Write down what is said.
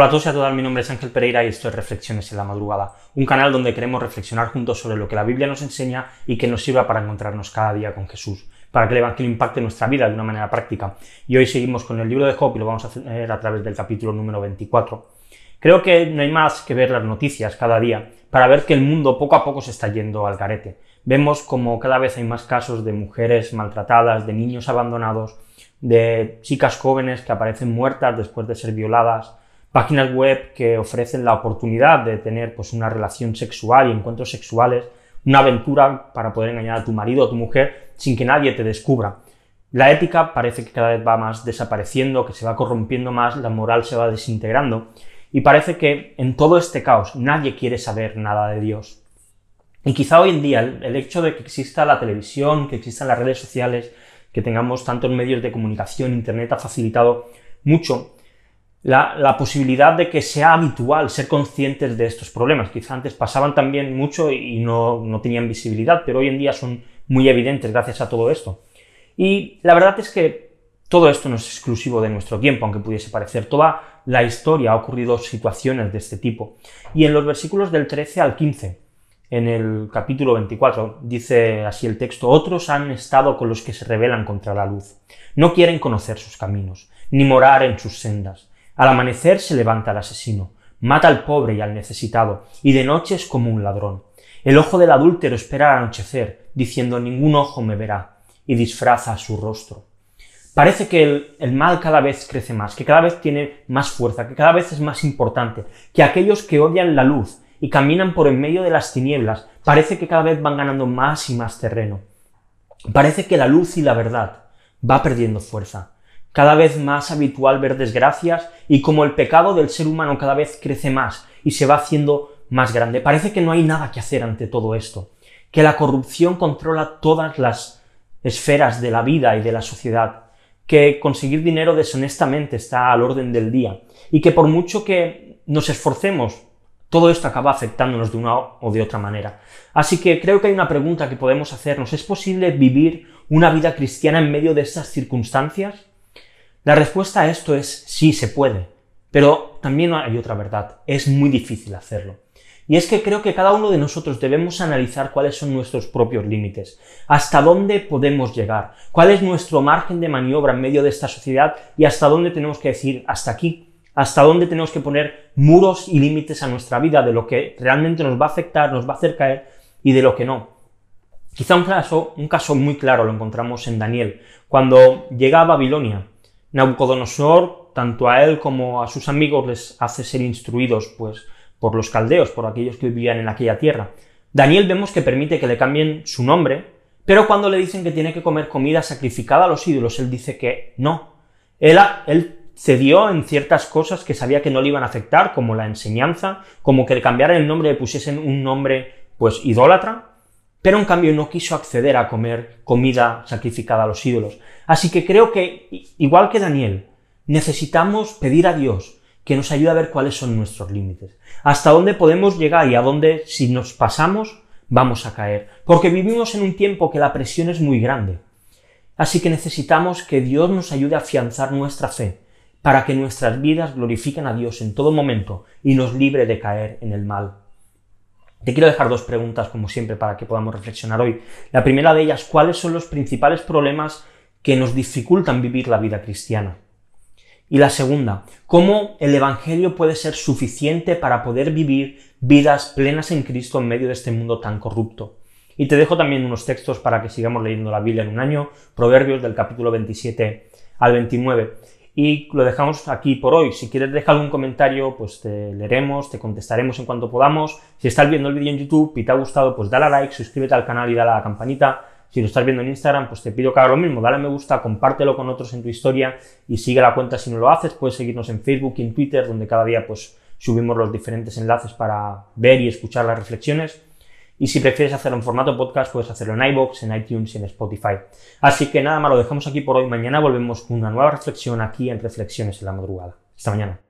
Hola a todos y a todas, mi nombre es Ángel Pereira y esto es Reflexiones en la Madrugada, un canal donde queremos reflexionar juntos sobre lo que la Biblia nos enseña y que nos sirva para encontrarnos cada día con Jesús, para que el Evangelio impacte nuestra vida de una manera práctica. Y hoy seguimos con el libro de Job y lo vamos a hacer a través del capítulo número 24. Creo que no hay más que ver las noticias cada día para ver que el mundo poco a poco se está yendo al garete. Vemos como cada vez hay más casos de mujeres maltratadas, de niños abandonados, de chicas jóvenes que aparecen muertas después de ser violadas, páginas web que ofrecen la oportunidad de tener pues, una relación sexual y encuentros sexuales, una aventura para poder engañar a tu marido o tu mujer sin que nadie te descubra. La ética parece que cada vez va más desapareciendo, que se va corrompiendo más, la moral se va desintegrando y parece que en todo este caos nadie quiere saber nada de Dios. Y quizá hoy en día el, el hecho de que exista la televisión, que existan las redes sociales, que tengamos tantos medios de comunicación, Internet ha facilitado mucho la, posibilidad de que sea habitual ser conscientes de estos problemas. Quizá antes pasaban también mucho y no, no tenían visibilidad, pero hoy en día son muy evidentes gracias a todo esto. Y la verdad es que todo esto no es exclusivo de nuestro tiempo, aunque pudiese parecer. Toda la historia ha ocurrido situaciones de este tipo. Y en los versículos del 13 al 15, en el capítulo 24, dice así el texto, otros han estado con los que se rebelan contra la luz. No quieren conocer sus caminos, ni morar en sus sendas. Al amanecer se levanta el asesino, mata al pobre y al necesitado, y de noche es como un ladrón. El ojo del adúltero espera al anochecer, diciendo ningún ojo me verá, y disfraza su rostro. Parece que el, el, mal cada vez crece más, que cada vez tiene más fuerza, que cada vez es más importante, que aquellos que odian la luz y caminan por en medio de las tinieblas, parece que cada vez van ganando más y más terreno. Parece que la luz y la verdad va perdiendo fuerza cada vez más habitual ver desgracias y como el pecado del ser humano cada vez crece más y se va haciendo más grande. Parece que no hay nada que hacer ante todo esto, que la corrupción controla todas las esferas de la vida y de la sociedad, que conseguir dinero deshonestamente está al orden del día y que por mucho que nos esforcemos, todo esto acaba afectándonos de una o de otra manera. Así que creo que hay una pregunta que podemos hacernos. ¿Es posible vivir una vida cristiana en medio de estas circunstancias? La respuesta a esto es sí, se puede, pero también hay otra verdad, es muy difícil hacerlo. Y es que creo que cada uno de nosotros debemos analizar cuáles son nuestros propios límites, hasta dónde podemos llegar, cuál es nuestro margen de maniobra en medio de esta sociedad y hasta dónde tenemos que decir hasta aquí, hasta dónde tenemos que poner muros y límites a nuestra vida de lo que realmente nos va a afectar, nos va a hacer caer y de lo que no. Quizá un caso, un caso muy claro lo encontramos en Daniel, cuando llega a Babilonia Nabucodonosor, tanto a él como a sus amigos, les hace ser instruidos pues, por los caldeos, por aquellos que vivían en aquella tierra. Daniel vemos que permite que le cambien su nombre, pero cuando le dicen que tiene que comer comida sacrificada a los ídolos, él dice que no. Él, él cedió en ciertas cosas que sabía que no le iban a afectar, como la enseñanza, como que le cambiaran el nombre, le pusiesen un nombre pues idólatra, pero en cambio no quiso acceder a comer comida sacrificada a los ídolos. Así que creo que, igual que Daniel, necesitamos pedir a Dios que nos ayude a ver cuáles son nuestros límites, hasta dónde podemos llegar y a dónde, si nos pasamos, vamos a caer. Porque vivimos en un tiempo que la presión es muy grande. Así que necesitamos que Dios nos ayude a afianzar nuestra fe, para que nuestras vidas glorifiquen a Dios en todo momento y nos libre de caer en el mal. Te quiero dejar dos preguntas, como siempre, para que podamos reflexionar hoy. La primera de ellas, ¿cuáles son los principales problemas que nos dificultan vivir la vida cristiana? Y la segunda, ¿cómo el Evangelio puede ser suficiente para poder vivir vidas plenas en Cristo en medio de este mundo tan corrupto? Y te dejo también unos textos para que sigamos leyendo la Biblia en un año, Proverbios del capítulo 27 al 29 y lo dejamos aquí por hoy. Si quieres dejar algún comentario, pues te leeremos, te contestaremos en cuanto podamos. Si estás viendo el vídeo en YouTube y te ha gustado, pues dale a like, suscríbete al canal y dale a la campanita. Si lo estás viendo en Instagram, pues te pido que haga lo mismo, dale a me gusta, compártelo con otros en tu historia y sigue la cuenta si no lo haces. Puedes seguirnos en Facebook y en Twitter, donde cada día pues subimos los diferentes enlaces para ver y escuchar las reflexiones. Y si prefieres hacerlo en formato podcast, puedes hacerlo en iBox, en iTunes y en Spotify. Así que nada más, lo dejamos aquí por hoy. Mañana volvemos con una nueva reflexión aquí en Reflexiones en la Madrugada. Hasta mañana.